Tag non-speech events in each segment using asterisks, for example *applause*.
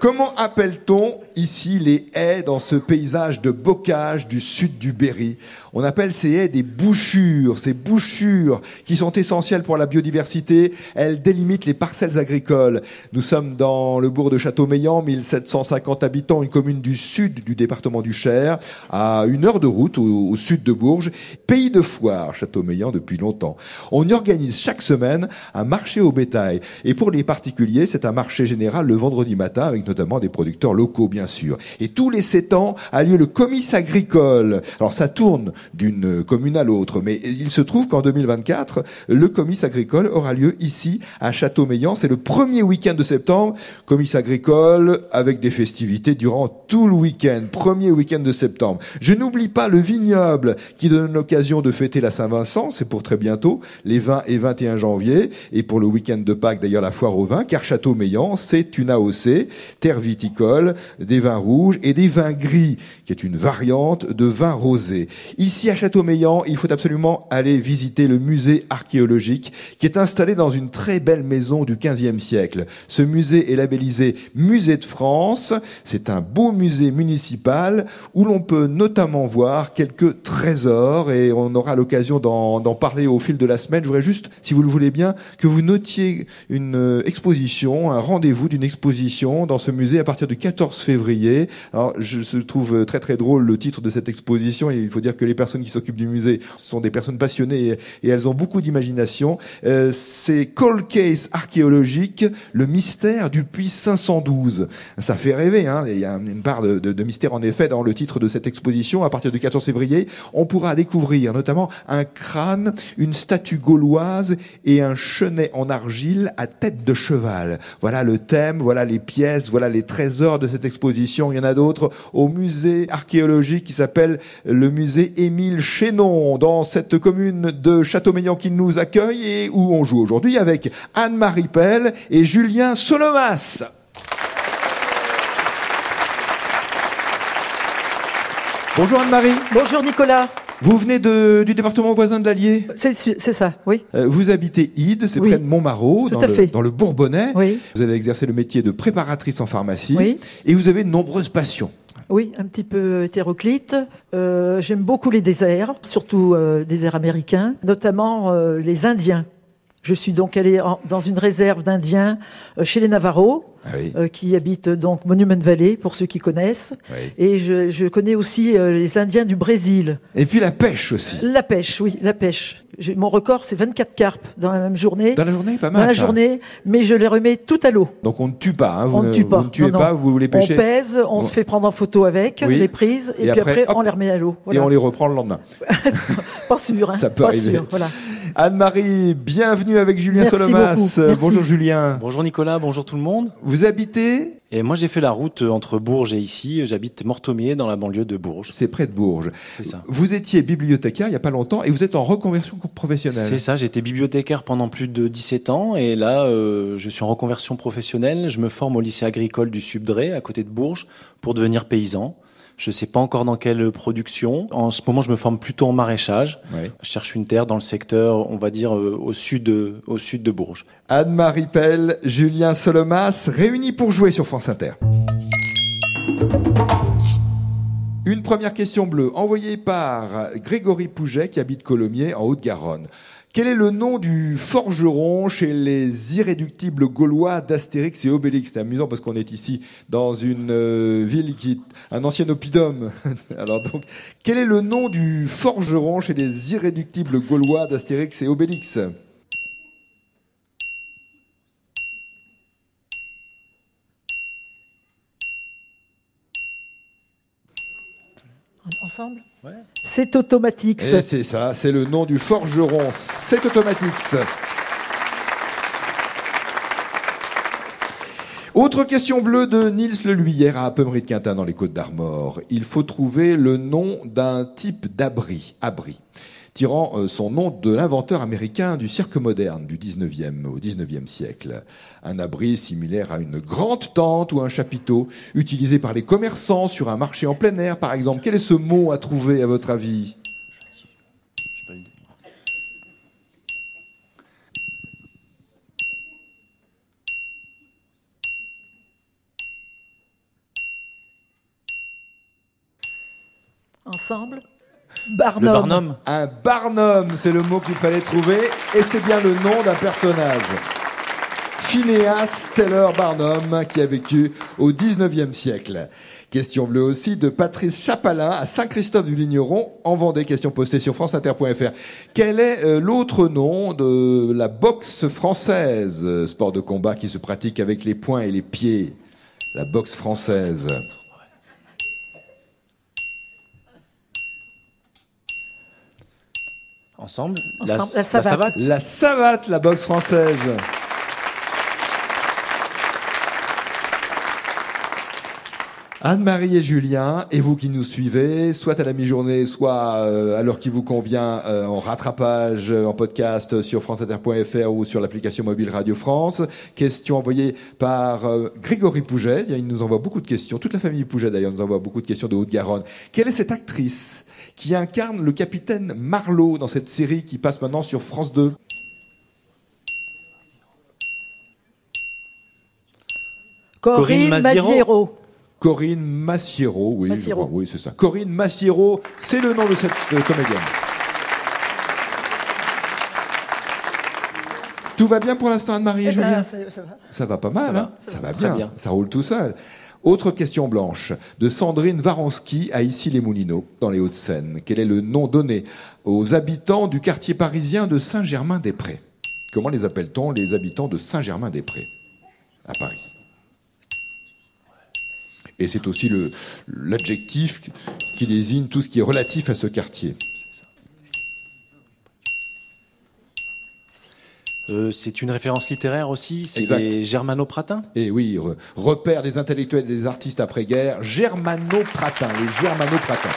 Comment appelle-t-on ici les haies dans ce paysage de bocage du sud du Berry? On appelle ces haies des bouchures, ces bouchures qui sont essentielles pour la biodiversité. Elles délimitent les parcelles agricoles. Nous sommes dans le bourg de Châteaumeillan, 1750 habitants, une commune du sud du département du Cher, à une heure de route au, sud de Bourges. Pays de foire, Châteaumeillan depuis longtemps. On organise chaque semaine un marché au bétail. Et pour les particuliers, c'est un marché général le vendredi matin notamment des producteurs locaux, bien sûr. Et tous les sept ans a lieu le comice agricole. Alors ça tourne d'une commune à l'autre, mais il se trouve qu'en 2024, le comice agricole aura lieu ici, à Châteaumeillan. C'est le premier week-end de septembre. Comice agricole avec des festivités durant tout le week-end. Premier week-end de septembre. Je n'oublie pas le vignoble qui donne l'occasion de fêter la Saint-Vincent. C'est pour très bientôt, les 20 et 21 janvier. Et pour le week-end de Pâques, d'ailleurs, la foire au vin, car Châteaumeillan, c'est une AOC terre viticole, des vins rouges et des vins gris, qui est une variante de vin rosé. Ici à Châteaumeillan, il faut absolument aller visiter le musée archéologique qui est installé dans une très belle maison du XVe siècle. Ce musée est labellisé Musée de France. C'est un beau musée municipal où l'on peut notamment voir quelques trésors et on aura l'occasion d'en parler au fil de la semaine. Je voudrais juste, si vous le voulez bien, que vous notiez une euh, exposition, un rendez-vous d'une exposition dans ce musée à partir du 14 février. Alors, je trouve très très drôle le titre de cette exposition et il faut dire que les personnes qui s'occupent du musée sont des personnes passionnées et, elles ont beaucoup d'imagination. Euh, c'est Cold Case archéologique, le mystère du puits 512. Ça fait rêver, hein. Il y a une part de, de, de mystère en effet dans le titre de cette exposition. À partir du 14 février, on pourra découvrir notamment un crâne, une statue gauloise et un chenet en argile à tête de cheval. Voilà le thème, voilà les pièces, voilà les trésors de cette exposition. Il y en a d'autres au musée archéologique qui s'appelle le musée Émile Chénon, dans cette commune de Châteaumeillan qui nous accueille et où on joue aujourd'hui avec Anne-Marie Pell et Julien Solomas. Bonjour Anne-Marie. Bonjour Nicolas. Vous venez de, du département voisin de l'Allier C'est ça, oui. Euh, vous habitez Ide, c'est Oui. près de Montmarot, Tout dans à le, fait. dans le Bourbonnais. Oui. Vous avez exercé le métier de préparatrice en pharmacie. Oui. Et vous avez de nombreuses passions. Oui, un petit peu hétéroclite. Euh, J'aime beaucoup les déserts, surtout euh, déserts américains, notamment euh, les Indiens. Je suis donc allée en- dans une réserve d'Indiens euh, chez les Navarros, Ah oui. euh, qui habitent donc Monument Valley, pour ceux qui connaissent. Oui. Et je, je connais aussi euh, les Indiens du Brésil. Et puis la pêche aussi. La pêche, oui, la pêche. Mon record, c'est 24 carpes dans la même journée. Dans la journée, pas mal. Dans la ça. journée, mais je les remets tout à l'eau. Donc on ne tue pas. hein, Vous On ne tue pas. Vous ne tuez Non, non. pas, vous les On pêchez. pèse, on Bon. se fait prendre en photo avec Oui. les prises, et, Et puis après, après, hop. on les remet à l'eau. Et on les reprend le lendemain. *laughs* Pas sûr, hein. Ça peut pas arriver. sûr, voilà. Anne-Marie, bienvenue avec Julien Merci Solomas. beaucoup. Merci. Bonjour Julien. Bonjour Nicolas, bonjour tout le monde. Vous habitez, Et moi j'ai fait la route entre Bourges et ici. J'habite Mortomier dans la banlieue de Bourges. c'est près de Bourges. C'est ça. Vous étiez bibliothécaire il n'y a pas longtemps et vous êtes en reconversion professionnelle. C'est ça, j'étais bibliothécaire pendant plus de 17 ans et là euh, je suis en reconversion professionnelle. Je me forme au lycée agricole du Subdré à côté de Bourges pour devenir paysan. Je sais pas encore dans quelle production. En ce moment, je me forme plutôt en maraîchage. Ouais. Je cherche une terre dans le secteur, on va dire, euh, au sud de, au sud de Bourges. Anne-Marie Pell, Julien Solomas, réunis pour jouer sur France Inter. Une première question bleue envoyée par Grégory Pouget qui habite Colomiers en Haute-Garonne. Quel est le nom du forgeron chez les irréductibles gaulois d'Astérix et Obélix? C'est amusant parce qu'on est ici dans une euh, ville qui est un ancien oppidum. *laughs* Alors donc, quel est le nom du forgeron chez les irréductibles gaulois d'Astérix et Obélix? Ensemble Ouais. C'est automatique. Et c'est ça, c'est le nom du forgeron. C'est automatique. Autre question bleue de Niels Leluyer à Appemery de Quintin dans les Côtes d'Armor. Il faut trouver le nom d'un type d'abri, abri, tirant euh, son nom de l'inventeur américain du cirque moderne du 19e au 19e siècle. Un abri similaire à une grande tente ou un chapiteau utilisé par les commerçants sur un marché en plein air par exemple. Quel est ce mot à trouver à votre avis? Ensemble Le Barnum. Barnum Un barnum, c'est le mot qu'il fallait trouver, et c'est bien le nom d'un personnage. Phineas Taylor Barnum, qui a vécu au 19e siècle. Question bleue aussi de Patrice Chapalin à Saint-Christophe-du-Ligneron, en Vendée. Question postée sur franceinter.fr. Quel est euh, l'autre nom de la boxe française, sport de combat qui se pratique avec les poings et les pieds La boxe française. Ensemble, Ensemble, la savate. La savate, la boxe française. Anne-Marie et Julien, et vous qui nous suivez, soit à la mi-journée, soit euh, à l'heure qui vous convient, euh, en rattrapage, euh, en podcast sur franceinter.fr ou sur l'application mobile Radio France. Question envoyée par euh, Grégory Pouget. Il nous envoie beaucoup de questions. Toute la famille Pouget, d'ailleurs, nous envoie beaucoup de questions de Haute-Garonne. Quelle est cette actrice qui incarne le capitaine Marlowe dans cette série qui passe maintenant sur France 2 Corinne Corinne Maziero. Maziero. Corinne Massiero, oui, je Massiero. crois, oui, c'est ça. Corinne Massiero, c'est le nom de cette euh, comédienne. Tout va bien pour l'instant, Anne-Marie et Eh ben, Julien ça va. Ça va pas mal, Ça va, hein ça ça va. va Très bien, bien. ça roule tout seul. Autre question blanche de Sandrine Varanski à Issy-les-Moulineaux, dans les Hauts-de-Seine. Quel est le nom donné aux habitants du quartier parisien de Saint-Germain-des-Prés? Comment les appelle-t-on les habitants de Saint-Germain-des-Prés à Paris? Et c'est aussi l'adjectif qui désigne tout ce qui est relatif à ce quartier. Euh, c'est une référence littéraire aussi, c'est Exact. les germano-pratins Et oui, re- repère des intellectuels et des artistes après-guerre, germano-pratins, les germano-pratins.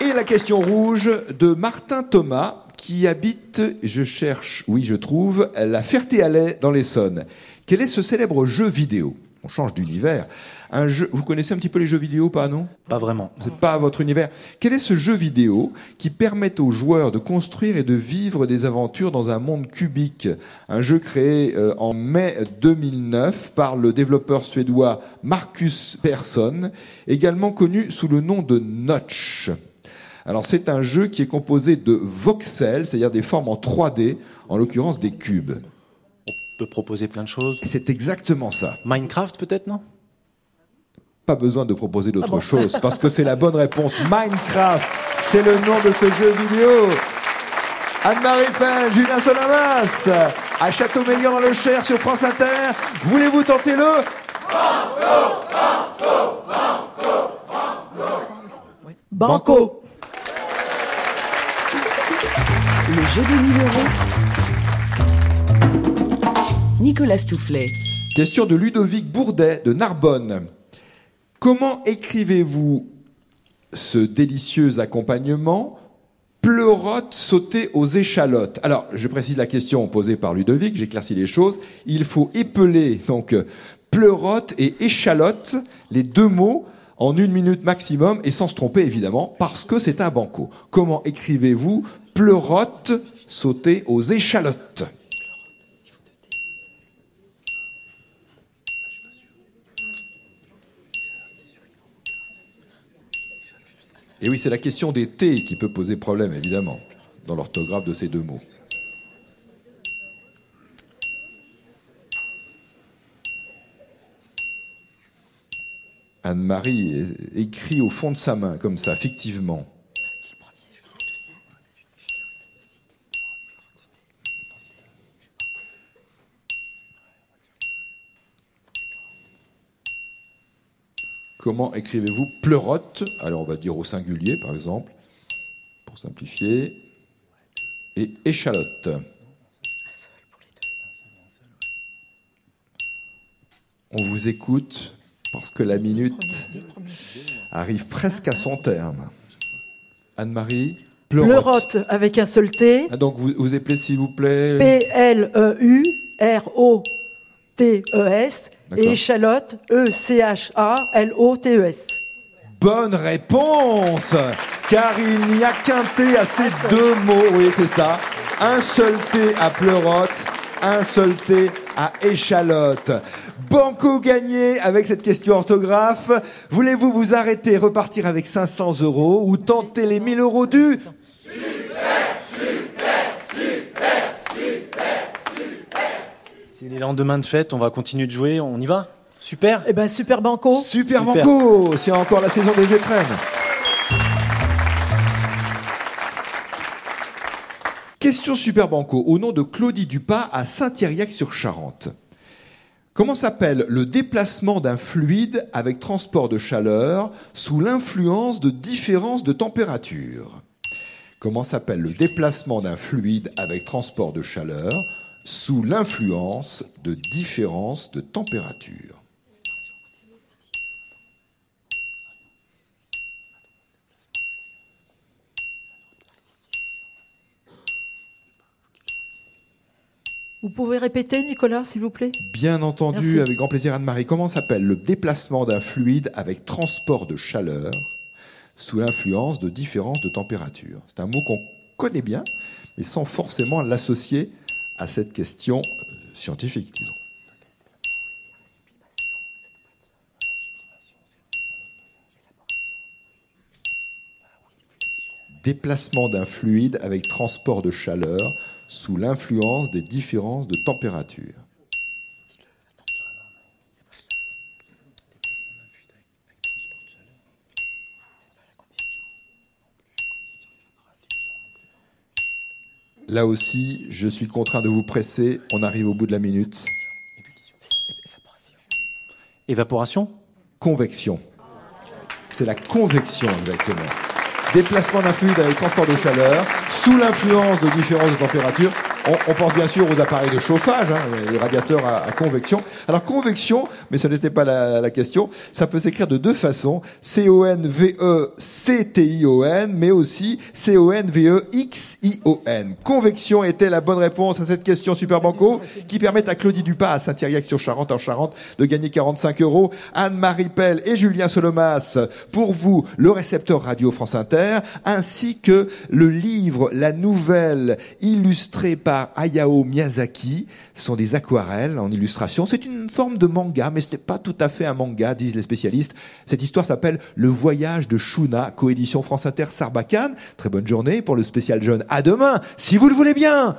Et la question rouge de Martin Thomas, qui habite, je cherche, oui, je trouve, la Ferté-Alais dans l'Essonne. Quel est ce célèbre jeu vidéo? On change d'univers. Un jeu, vous connaissez un petit peu les jeux vidéo, pas non? Pas vraiment. c'est pas votre univers. Quel est ce jeu vidéo qui permet aux joueurs de construire et de vivre des aventures dans un monde cubique? Un jeu créé euh, en mai 2009 par le développeur suédois Marcus Persson, également connu sous le nom de Notch. Alors c'est un jeu qui est composé de voxels, c'est-à-dire des formes en 3D, en l'occurrence des cubes. Proposer plein de choses. C'est exactement ça. Minecraft peut-être, non? Pas besoin de proposer d'autre Ah bon *laughs* chose parce que c'est la bonne réponse. Minecraft, c'est le nom de ce jeu vidéo. Anne-Marie Pen, Julien Solamas, à Châteaumeillon dans le Cher sur France Inter. Voulez-vous tenter le Banco. Le jeu des 1000 euros. Nicolas Stoufflet. Question de Ludovic Bourdet de Narbonne. Comment écrivez-vous ce délicieux accompagnement pleurote sauté aux échalotes? Alors, je précise la question posée par Ludovic, j'éclaircis les choses. Il faut épeler donc pleurote et échalote, les deux mots, en une minute maximum, et sans se tromper évidemment, parce que c'est un banco. Comment écrivez-vous pleurote sauté aux échalotes? Et oui, c'est la question des T qui peut poser problème, évidemment, dans l'orthographe de ces deux mots. Anne-Marie écrit au fond de sa main, comme ça, fictivement. Comment écrivez-vous pleurote? Alors on va dire au singulier par exemple, pour simplifier. Et échalote. Un seul polydate. On vous écoute parce que la minute arrive presque à son terme. Anne-Marie Pleurote. avec un seul T. Ah, donc vous, vous appelez s'il vous plaît P-L-E-U-R-O-T-E-S et échalote, E E-C-H-A-L-O-T-E-S. Bonne réponse Car il n'y a qu'un T à ces deux mots. Oui, c'est ça. Un seul T à pleurote, un seul T à échalote. Banco gagné avec cette question orthographe. Voulez-vous vous arrêter, repartir avec 500 euros ou tenter les 1000 euros du C'est les lendemains de fête, on va continuer de jouer, on y va Super Eh ben, super banco. Super, Super. Banco C'est encore la saison des étrennes. Question Super Banco au nom de Claudie Dupas à Saint-Thériac-sur-Charente. Comment s'appelle le déplacement d'un fluide avec transport de chaleur sous l'influence de différences de température? Comment s'appelle le déplacement d'un fluide avec transport de chaleur sous l'influence de différences de température Vous pouvez répéter, Nicolas, s'il vous plaît? Bien entendu, Merci. avec grand plaisir Anne-Marie. Comment s'appelle le déplacement d'un fluide avec transport de chaleur sous l'influence de différences de température? C'est un mot qu'on connaît bien, mais sans forcément l'associer à cette question euh, scientifique. Déplacement d'un fluide avec transport de chaleur sous l'influence des différences de température. Là aussi, je suis contraint de vous presser. On arrive au bout de la minute. Évaporation? Convection. C'est la convection, exactement. Déplacement d'un fluide avec transport de chaleur sous l'influence de différences de température. On, pense bien sûr aux appareils de chauffage, hein, les radiateurs à, à convection. Alors convection, mais ce n'était pas la, question, ça peut s'écrire de deux façons. C-O-N-V-E-C-T-I-O-N, mais aussi C-O-N-V-E-X-I-O-N. Convection était la bonne réponse à cette question Super Banco, qui permet à Claudie Dupas à Saint-Thériac-sur-Charente en Charente de gagner 45 euros. Anne-Marie Pell et Julien Solomas, pour vous, le récepteur radio France Inter, ainsi que le livre, la nouvelle illustrée par Hayao Miyazaki. Ce sont des aquarelles en illustration. C'est une forme de manga, mais ce n'est pas tout à fait un manga, disent les spécialistes. Cette histoire s'appelle Le voyage de Shuna, coédition France Inter Sarbacane. Très bonne journée pour le spécial jeune. À demain, si vous le voulez bien.